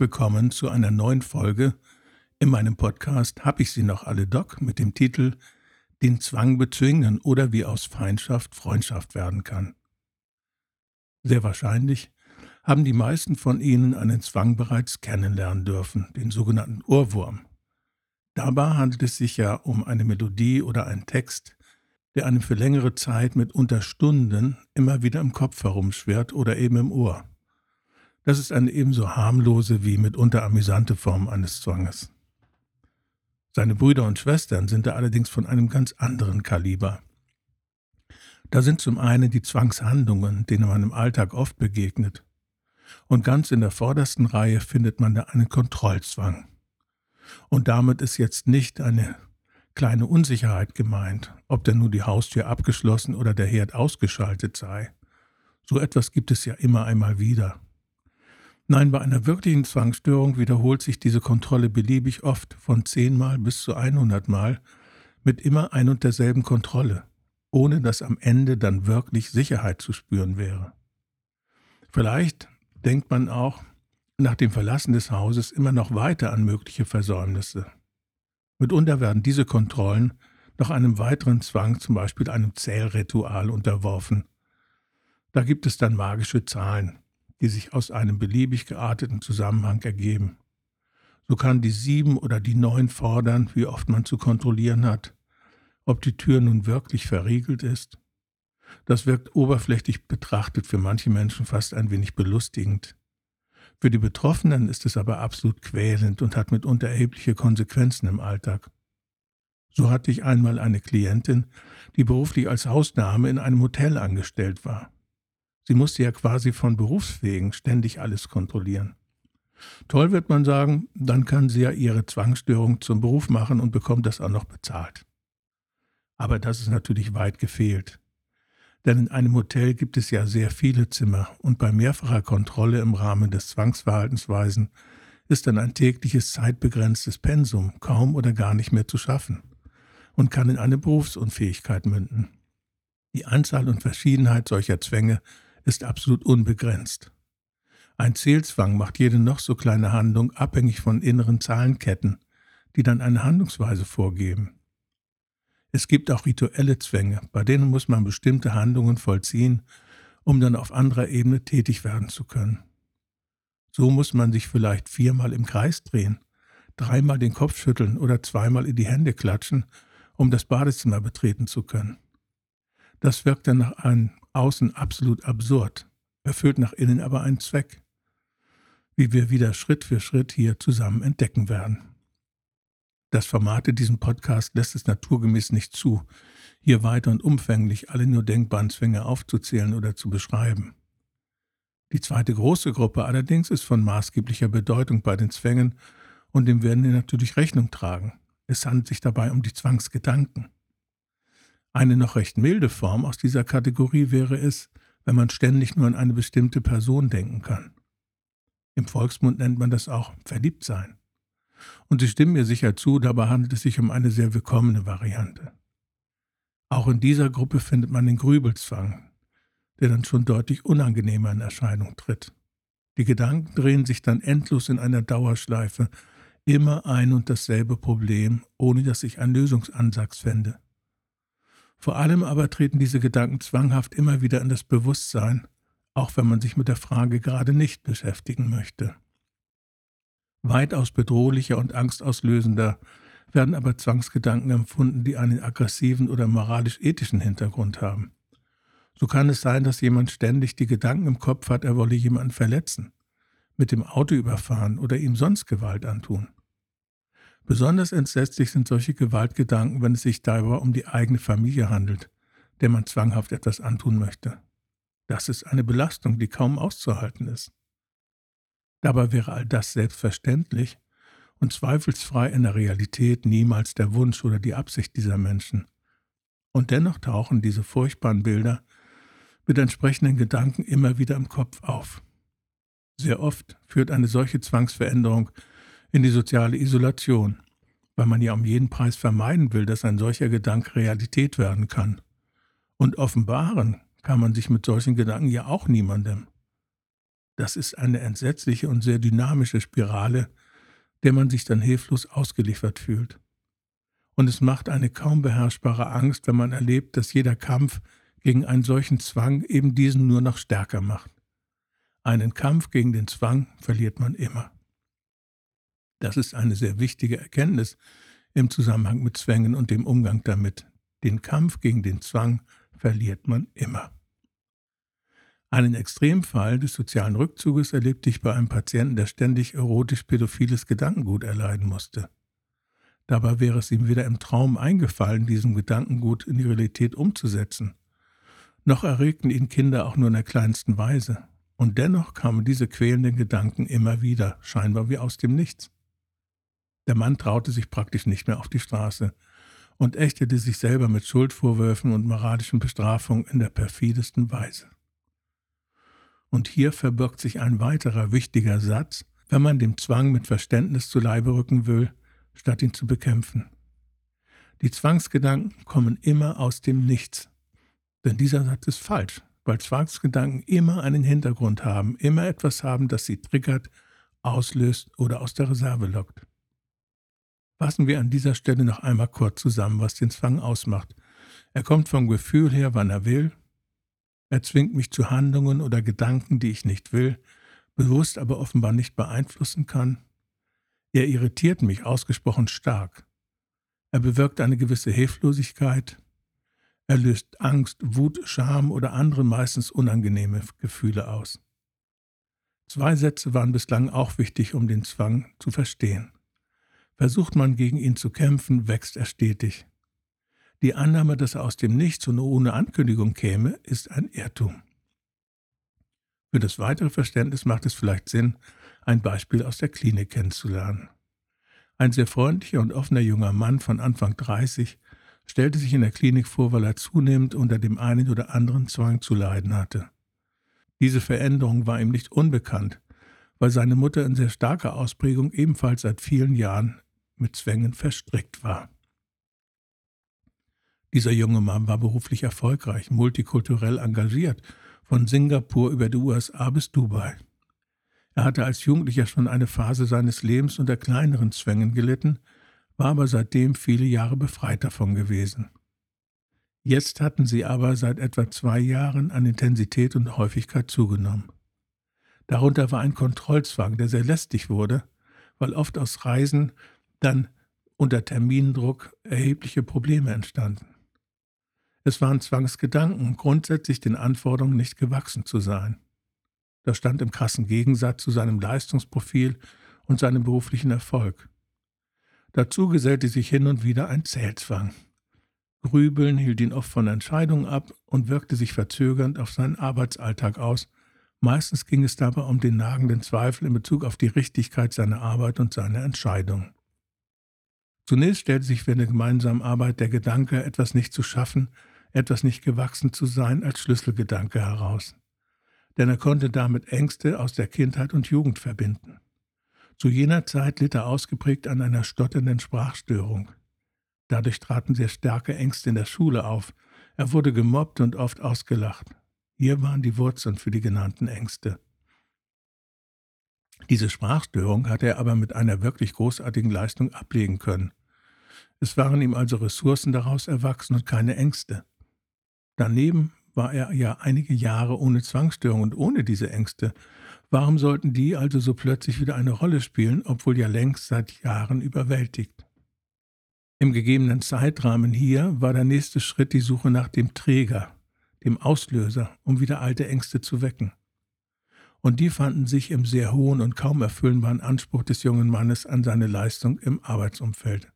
Willkommen zu einer neuen Folge in meinem Podcast Hab ich sie noch alle Doc mit dem Titel Den Zwang bezwingen oder wie aus Feindschaft Freundschaft werden kann. Sehr wahrscheinlich haben die meisten von Ihnen einen Zwang bereits kennenlernen dürfen, den sogenannten Ohrwurm. Dabei handelt es sich ja um eine Melodie oder einen Text, der einem für längere Zeit mitunter Stunden immer wieder im Kopf herumschwirrt oder eben im Ohr. Das ist eine ebenso harmlose wie mitunter amüsante Form eines Zwanges. Seine Brüder und Schwestern sind da allerdings von einem ganz anderen Kaliber. Da sind zum einen die Zwangshandlungen, denen man im Alltag oft begegnet. Und ganz in der vordersten Reihe findet man da einen Kontrollzwang. Und damit ist jetzt nicht eine kleine Unsicherheit gemeint, ob denn nun die Haustür abgeschlossen oder der Herd ausgeschaltet sei. So etwas gibt es ja immer einmal wieder. Nein, bei einer wirklichen Zwangsstörung wiederholt sich diese Kontrolle beliebig oft, von zehnmal bis zu einhundertmal, mit immer ein und derselben Kontrolle, ohne dass am Ende dann wirklich Sicherheit zu spüren wäre. Vielleicht denkt man auch nach dem Verlassen des Hauses immer noch weiter an mögliche Versäumnisse. Mitunter werden diese Kontrollen noch einem weiteren Zwang, zum Beispiel einem Zählritual, unterworfen. Da gibt es dann magische Zahlen, die sich aus einem beliebig gearteten Zusammenhang ergeben. So kann die sieben oder die neun fordern, wie oft man zu kontrollieren hat, ob die Tür nun wirklich verriegelt ist. Das wirkt oberflächlich betrachtet für manche Menschen fast ein wenig belustigend. Für die Betroffenen ist es aber absolut quälend und hat mitunter erhebliche Konsequenzen im Alltag. So hatte ich einmal eine Klientin, die beruflich als Hausdame in einem Hotel angestellt war. Sie musste ja quasi von Berufswegen ständig alles kontrollieren. Toll wird man sagen, dann kann sie ja ihre Zwangsstörung zum Beruf machen und bekommt das auch noch bezahlt. Aber das ist natürlich weit gefehlt. Denn in einem Hotel gibt es ja sehr viele Zimmer und bei mehrfacher Kontrolle im Rahmen des Zwangsverhaltensweisen ist dann ein tägliches zeitbegrenztes Pensum kaum oder gar nicht mehr zu schaffen und kann in eine Berufsunfähigkeit münden. Die Anzahl und Verschiedenheit solcher Zwänge ist absolut unbegrenzt. Ein Zählzwang macht jede noch so kleine Handlung abhängig von inneren Zahlenketten, die dann eine Handlungsweise vorgeben. Es gibt auch rituelle Zwänge, bei denen muss man bestimmte Handlungen vollziehen, um dann auf anderer Ebene tätig werden zu können. So muss man sich vielleicht viermal im Kreis drehen, dreimal den Kopf schütteln oder zweimal in die Hände klatschen, um das Badezimmer betreten zu können. Das wirkt dann nach einem außen absolut absurd, erfüllt nach innen aber einen Zweck, wie wir wieder Schritt für Schritt hier zusammen entdecken werden. Das Format in diesem Podcast lässt es naturgemäß nicht zu, hier weiter und umfänglich alle nur denkbaren Zwänge aufzuzählen oder zu beschreiben. Die zweite große Gruppe allerdings ist von maßgeblicher Bedeutung bei den Zwängen und dem werden wir natürlich Rechnung tragen. Es handelt sich dabei um die Zwangsgedanken. Eine noch recht milde Form aus dieser Kategorie wäre es, wenn man ständig nur an eine bestimmte Person denken kann. Im Volksmund nennt man das auch Verliebtsein. Und Sie stimmen mir sicher zu, dabei handelt es sich um eine sehr willkommene Variante. Auch in dieser Gruppe findet man den Grübelzwang, der dann schon deutlich unangenehmer in Erscheinung tritt. Die Gedanken drehen sich dann endlos in einer Dauerschleife, immer ein und dasselbe Problem, ohne dass ich einen Lösungsansatz fände. Vor allem aber treten diese Gedanken zwanghaft immer wieder in das Bewusstsein, auch wenn man sich mit der Frage gerade nicht beschäftigen möchte. Weitaus bedrohlicher und angstauslösender werden aber Zwangsgedanken empfunden, die einen aggressiven oder moralisch-ethischen Hintergrund haben. So kann es sein, dass jemand ständig die Gedanken im Kopf hat, er wolle jemanden verletzen, mit dem Auto überfahren oder ihm sonst Gewalt antun. Besonders entsetzlich sind solche Gewaltgedanken, wenn es sich dabei um die eigene Familie handelt, der man zwanghaft etwas antun möchte. Das ist eine Belastung, die kaum auszuhalten ist. Dabei wäre all das selbstverständlich und zweifelsfrei in der Realität niemals der Wunsch oder die Absicht dieser Menschen. Und dennoch tauchen diese furchtbaren Bilder mit entsprechenden Gedanken immer wieder im Kopf auf. Sehr oft führt eine solche Zwangsveränderung in die soziale Isolation, weil man ja um jeden Preis vermeiden will, dass ein solcher Gedanke Realität werden kann. Und offenbaren kann man sich mit solchen Gedanken ja auch niemandem. Das ist eine entsetzliche und sehr dynamische Spirale, der man sich dann hilflos ausgeliefert fühlt. Und es macht eine kaum beherrschbare Angst, wenn man erlebt, dass jeder Kampf gegen einen solchen Zwang eben diesen nur noch stärker macht. Einen Kampf gegen den Zwang verliert man immer. Das ist eine sehr wichtige Erkenntnis im Zusammenhang mit Zwängen und dem Umgang damit. Den Kampf gegen den Zwang verliert man immer. Einen Extremfall des sozialen Rückzuges erlebte ich bei einem Patienten, der ständig erotisch-pädophiles Gedankengut erleiden musste. Dabei wäre es ihm weder im Traum eingefallen, diesen Gedankengut in die Realität umzusetzen, noch erregten ihn Kinder auch nur in der kleinsten Weise. Und dennoch kamen diese quälenden Gedanken immer wieder, scheinbar wie aus dem Nichts. Der Mann traute sich praktisch nicht mehr auf die Straße und ächtete sich selber mit Schuldvorwürfen und moralischen Bestrafungen in der perfidesten Weise. Und hier verbirgt sich ein weiterer wichtiger Satz, wenn man dem Zwang mit Verständnis zu Leibe rücken will, statt ihn zu bekämpfen. Die Zwangsgedanken kommen immer aus dem Nichts. Denn dieser Satz ist falsch, weil Zwangsgedanken immer einen Hintergrund haben, immer etwas haben, das sie triggert, auslöst oder aus der Reserve lockt. Fassen wir an dieser Stelle noch einmal kurz zusammen, was den Zwang ausmacht. Er kommt vom Gefühl her, wann er will, er zwingt mich zu Handlungen oder Gedanken, die ich nicht will, bewusst aber offenbar nicht beeinflussen kann. Er irritiert mich ausgesprochen stark. Er bewirkt eine gewisse Hilflosigkeit. Er löst Angst, Wut, Scham oder andere meistens unangenehme Gefühle aus. Zwei Sätze waren bislang auch wichtig, um den Zwang zu verstehen. Versucht man gegen ihn zu kämpfen, wächst er stetig. Die Annahme, dass er aus dem Nichts und ohne Ankündigung käme, ist ein Irrtum. Für das weitere Verständnis macht es vielleicht Sinn, ein Beispiel aus der Klinik kennenzulernen. Ein sehr freundlicher und offener junger Mann von Anfang 30 stellte sich in der Klinik vor, weil er zunehmend unter dem einen oder anderen Zwang zu leiden hatte. Diese Veränderung war ihm nicht unbekannt, weil seine Mutter in sehr starker Ausprägung ebenfalls seit vielen Jahren mit Zwängen verstrickt war. Dieser junge Mann war beruflich erfolgreich, multikulturell engagiert, von Singapur über die USA bis Dubai. Er hatte als Jugendlicher schon eine Phase seines Lebens unter kleineren Zwängen gelitten, war aber seitdem viele Jahre befreit davon gewesen. Jetzt hatten sie aber seit etwa zwei Jahren an Intensität und Häufigkeit zugenommen. Darunter war ein Kontrollzwang, der sehr lästig wurde, weil oft aus Reisen dann unter Termindruck erhebliche Probleme entstanden. Es waren Zwangsgedanken, grundsätzlich den Anforderungen nicht gewachsen zu sein. Das stand im krassen Gegensatz zu seinem Leistungsprofil und seinem beruflichen Erfolg. Dazu gesellte sich hin und wieder ein Zählzwang. Grübeln hielt ihn oft von Entscheidungen ab und wirkte sich verzögernd auf seinen Arbeitsalltag aus. Meistens ging es dabei um den nagenden Zweifel in Bezug auf die Richtigkeit seiner Arbeit und seiner Entscheidungen. Zunächst stellte sich für eine gemeinsame Arbeit der Gedanke, etwas nicht zu schaffen, etwas nicht gewachsen zu sein, als Schlüsselgedanke heraus. Denn er konnte damit Ängste aus der Kindheit und Jugend verbinden. Zu jener Zeit litt er ausgeprägt an einer stotternden Sprachstörung. Dadurch traten sehr starke Ängste in der Schule auf. Er wurde gemobbt und oft ausgelacht. Hier waren die Wurzeln für die genannten Ängste. Diese Sprachstörung hatte er aber mit einer wirklich großartigen Leistung ablegen können. Es waren ihm also Ressourcen daraus erwachsen und keine Ängste. Daneben war er ja einige Jahre ohne Zwangsstörung und ohne diese Ängste. Warum sollten die also so plötzlich wieder eine Rolle spielen, obwohl ja längst seit Jahren überwältigt? Im gegebenen Zeitrahmen hier war der nächste Schritt die Suche nach dem Träger, dem Auslöser, um wieder alte Ängste zu wecken. Und die fanden sich im sehr hohen und kaum erfüllbaren Anspruch des jungen Mannes an seine Leistung im Arbeitsumfeld.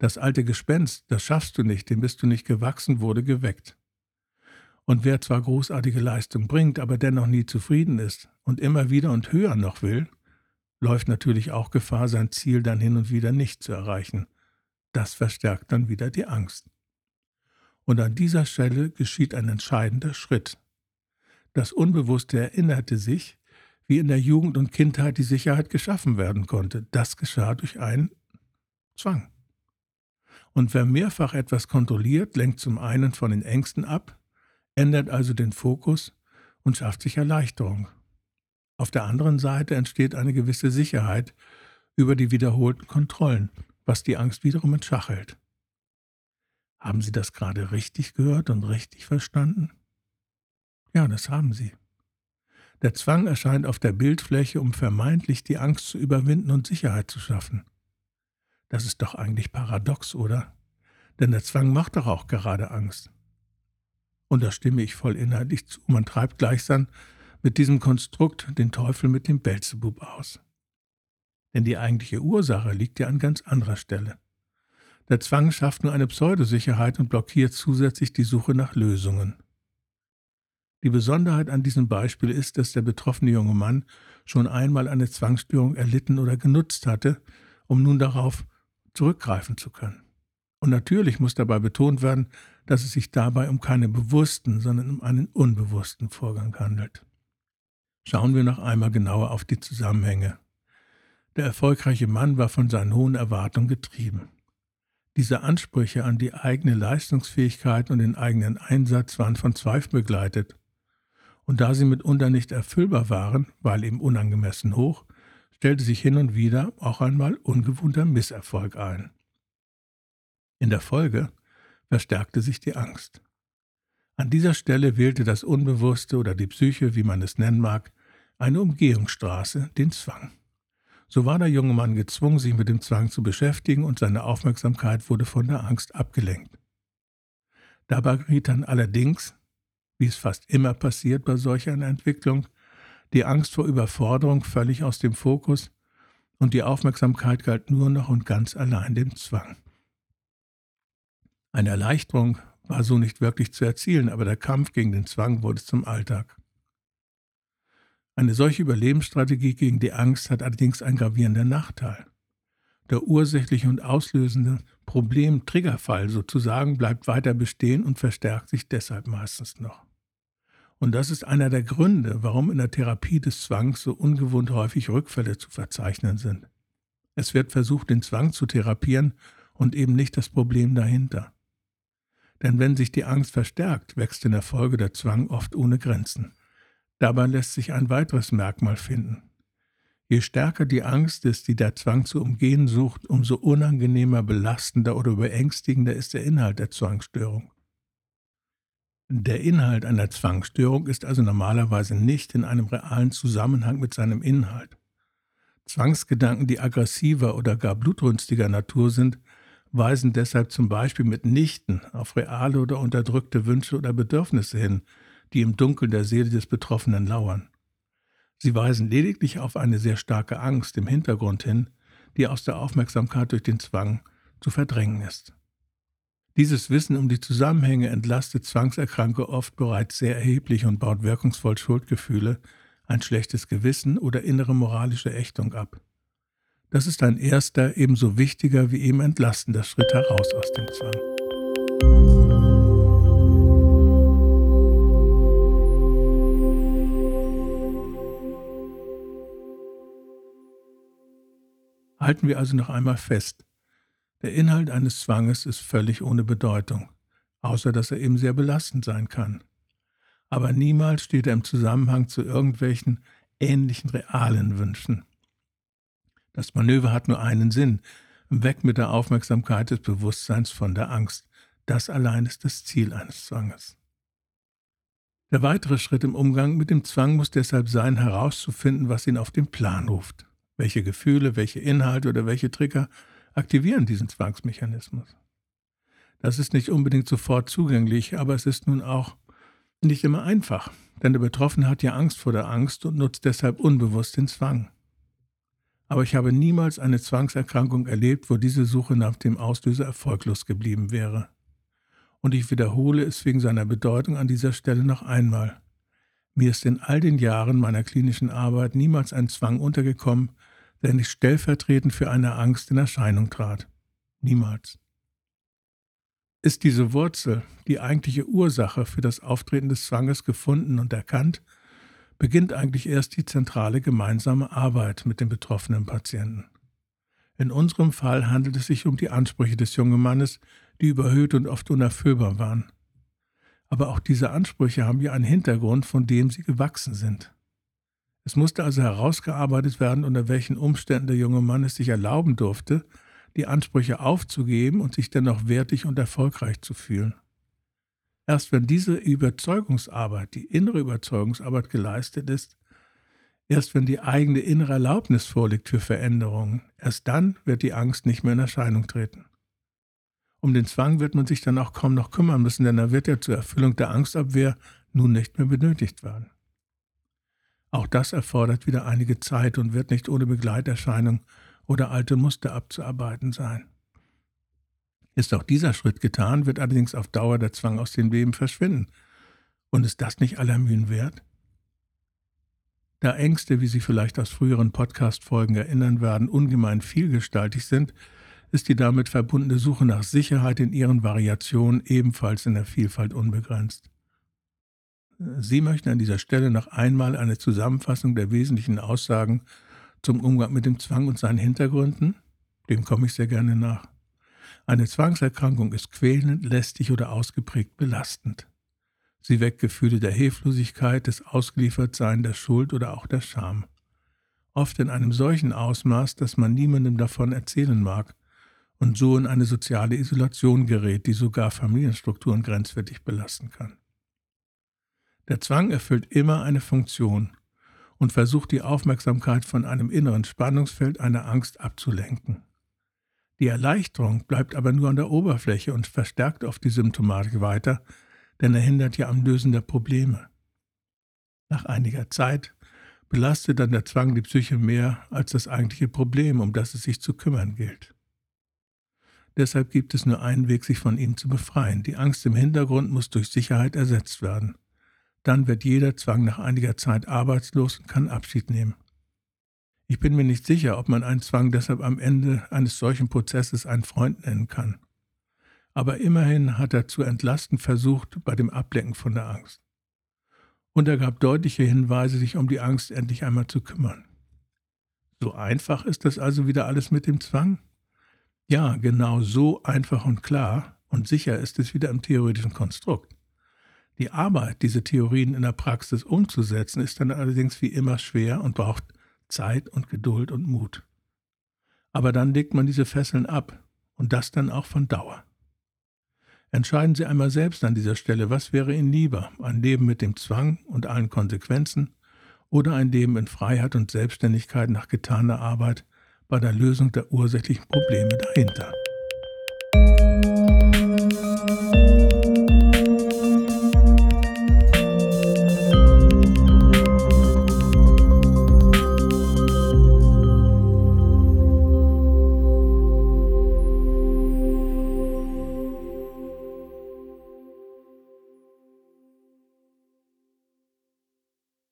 Das alte Gespenst, das schaffst du nicht, dem bist du nicht gewachsen, wurde geweckt. Und wer zwar großartige Leistung bringt, aber dennoch nie zufrieden ist und immer wieder und höher noch will, läuft natürlich auch Gefahr, sein Ziel dann hin und wieder nicht zu erreichen. Das verstärkt dann wieder die Angst. Und an dieser Stelle geschieht ein entscheidender Schritt. Das Unbewusste erinnerte sich, wie in der Jugend und Kindheit die Sicherheit geschaffen werden konnte. Das geschah durch einen Zwang. Und wer mehrfach etwas kontrolliert, lenkt zum einen von den Ängsten ab, ändert also den Fokus und schafft sich Erleichterung. Auf der anderen Seite entsteht eine gewisse Sicherheit über die wiederholten Kontrollen, was die Angst wiederum in Schach hält. Haben Sie das gerade richtig gehört und richtig verstanden? Ja, das haben Sie. Der Zwang erscheint auf der Bildfläche, um vermeintlich die Angst zu überwinden und Sicherheit zu schaffen. Das ist doch eigentlich paradox, oder? Denn der Zwang macht doch auch gerade Angst. Und da stimme ich voll inhaltlich zu. Man treibt gleichsam mit diesem Konstrukt den Teufel mit dem Belzebub aus. Denn die eigentliche Ursache liegt ja an ganz anderer Stelle. Der Zwang schafft nur eine Pseudosicherheit und blockiert zusätzlich die Suche nach Lösungen. Die Besonderheit an diesem Beispiel ist, dass der betroffene junge Mann schon einmal eine Zwangsstörung erlitten oder genutzt hatte, um nun darauf zurückgreifen zu können. Und natürlich muss dabei betont werden, dass es sich dabei um keinen bewussten, sondern um einen unbewussten Vorgang handelt. Schauen wir noch einmal genauer auf die Zusammenhänge. Der erfolgreiche Mann war von seinen hohen Erwartungen getrieben. Diese Ansprüche an die eigene Leistungsfähigkeit und den eigenen Einsatz waren von Zweifel begleitet und da sie mitunter nicht erfüllbar waren, weil eben unangemessen hoch, stellte sich hin und wieder auch einmal ungewohnter Misserfolg ein. In der Folge verstärkte sich die Angst. An dieser Stelle wählte das Unbewusste oder die Psyche, wie man es nennen mag, eine Umgehungsstraße, den Zwang. So war der junge Mann gezwungen, sich mit dem Zwang zu beschäftigen und seine Aufmerksamkeit wurde von der Angst abgelenkt. Dabei geriet dann allerdings wie es fast immer passiert bei solch einer Entwicklung, die Angst vor Überforderung völlig aus dem Fokus und die Aufmerksamkeit galt nur noch und ganz allein dem Zwang. Eine Erleichterung war so nicht wirklich zu erzielen, aber der Kampf gegen den Zwang wurde zum Alltag. Eine solche Überlebensstrategie gegen die Angst hat allerdings einen gravierenden Nachteil. Der ursächliche und auslösende Problem-Triggerfall sozusagen bleibt weiter bestehen und verstärkt sich deshalb meistens noch. Und das ist einer der Gründe, warum in der Therapie des Zwangs so ungewohnt häufig Rückfälle zu verzeichnen sind. Es wird versucht, den Zwang zu therapieren und eben nicht das Problem dahinter. Denn wenn sich die Angst verstärkt, wächst in der Folge der Zwang oft ohne Grenzen. Dabei lässt sich ein weiteres Merkmal finden. Je stärker die Angst ist, die der Zwang zu umgehen sucht, umso unangenehmer, belastender oder beängstigender ist der Inhalt der Zwangsstörung. Der Inhalt einer Zwangsstörung ist also normalerweise nicht in einem realen Zusammenhang mit seinem Inhalt. Zwangsgedanken, die aggressiver oder gar blutrünstiger Natur sind, weisen deshalb zum Beispiel mitnichten auf reale oder unterdrückte Wünsche oder Bedürfnisse hin, die im Dunkeln der Seele des Betroffenen lauern. Sie weisen lediglich auf eine sehr starke Angst im Hintergrund hin, die aus der Aufmerksamkeit durch den Zwang zu verdrängen ist. Dieses Wissen um die Zusammenhänge entlastet Zwangserkranke oft bereits sehr erheblich und baut wirkungsvoll Schuldgefühle, ein schlechtes Gewissen oder innere moralische Ächtung ab. Das ist ein erster, ebenso wichtiger wie eben entlastender Schritt heraus aus dem Zwang. Halten wir also noch einmal fest. Der Inhalt eines Zwanges ist völlig ohne Bedeutung, außer dass er eben sehr belastend sein kann. Aber niemals steht er im Zusammenhang zu irgendwelchen ähnlichen realen Wünschen. Das Manöver hat nur einen Sinn, weg mit der Aufmerksamkeit des Bewusstseins von der Angst. Das allein ist das Ziel eines Zwanges. Der weitere Schritt im Umgang mit dem Zwang muss deshalb sein, herauszufinden, was ihn auf den Plan ruft. Welche Gefühle, welche Inhalte oder welche Trigger aktivieren diesen Zwangsmechanismus. Das ist nicht unbedingt sofort zugänglich, aber es ist nun auch nicht immer einfach, denn der Betroffene hat ja Angst vor der Angst und nutzt deshalb unbewusst den Zwang. Aber ich habe niemals eine Zwangserkrankung erlebt, wo diese Suche nach dem Auslöser erfolglos geblieben wäre. Und ich wiederhole es wegen seiner Bedeutung an dieser Stelle noch einmal. Mir ist in all den Jahren meiner klinischen Arbeit niemals ein Zwang untergekommen, der nicht stellvertretend für eine Angst in Erscheinung trat. Niemals. Ist diese Wurzel, die eigentliche Ursache für das Auftreten des Zwanges gefunden und erkannt, beginnt eigentlich erst die zentrale gemeinsame Arbeit mit dem betroffenen Patienten. In unserem Fall handelt es sich um die Ansprüche des jungen Mannes, die überhöht und oft unerfüllbar waren. Aber auch diese Ansprüche haben ja einen Hintergrund, von dem sie gewachsen sind. Es musste also herausgearbeitet werden, unter welchen Umständen der junge Mann es sich erlauben durfte, die Ansprüche aufzugeben und sich dennoch wertig und erfolgreich zu fühlen. Erst wenn diese Überzeugungsarbeit, die innere Überzeugungsarbeit geleistet ist, erst wenn die eigene innere Erlaubnis vorliegt für Veränderungen, erst dann wird die Angst nicht mehr in Erscheinung treten. Um den Zwang wird man sich dann auch kaum noch kümmern müssen, denn er wird ja zur Erfüllung der Angstabwehr nun nicht mehr benötigt werden. Auch das erfordert wieder einige Zeit und wird nicht ohne Begleiterscheinung oder alte Muster abzuarbeiten sein. Ist auch dieser Schritt getan, wird allerdings auf Dauer der Zwang aus dem Leben verschwinden. Und ist das nicht aller Mühen wert? Da Ängste, wie Sie vielleicht aus früheren Podcast-Folgen erinnern werden, ungemein vielgestaltig sind, ist die damit verbundene Suche nach Sicherheit in ihren Variationen ebenfalls in der Vielfalt unbegrenzt. Sie möchten an dieser Stelle noch einmal eine Zusammenfassung der wesentlichen Aussagen zum Umgang mit dem Zwang und seinen Hintergründen? Dem komme ich sehr gerne nach. Eine Zwangserkrankung ist quälend, lästig oder ausgeprägt belastend. Sie weckt Gefühle der Hilflosigkeit, des Ausgeliefertseins, der Schuld oder auch der Scham. Oft in einem solchen Ausmaß, dass man niemandem davon erzählen mag und so in eine soziale Isolation gerät, die sogar Familienstrukturen grenzwertig belasten kann. Der Zwang erfüllt immer eine Funktion und versucht die Aufmerksamkeit von einem inneren Spannungsfeld einer Angst abzulenken. Die Erleichterung bleibt aber nur an der Oberfläche und verstärkt oft die Symptomatik weiter, denn er hindert ja am Lösen der Probleme. Nach einiger Zeit belastet dann der Zwang die Psyche mehr als das eigentliche Problem, um das es sich zu kümmern gilt. Deshalb gibt es nur einen Weg, sich von ihm zu befreien. Die Angst im Hintergrund muss durch Sicherheit ersetzt werden. Dann wird jeder Zwang nach einiger Zeit arbeitslos und kann Abschied nehmen. Ich bin mir nicht sicher, ob man einen Zwang deshalb am Ende eines solchen Prozesses einen Freund nennen kann. Aber immerhin hat er zu entlasten versucht bei dem Ablenken von der Angst. Und er gab deutliche Hinweise, sich um die Angst endlich einmal zu kümmern. So einfach ist das also wieder alles mit dem Zwang? Ja, genau so einfach und klar und sicher ist es wieder im theoretischen Konstrukt. Die Arbeit, diese Theorien in der Praxis umzusetzen, ist dann allerdings wie immer schwer und braucht Zeit und Geduld und Mut. Aber dann legt man diese Fesseln ab und das dann auch von Dauer. Entscheiden Sie einmal selbst an dieser Stelle, was wäre Ihnen lieber, ein Leben mit dem Zwang und allen Konsequenzen oder ein Leben in Freiheit und Selbstständigkeit nach getaner Arbeit bei der Lösung der ursächlichen Probleme dahinter.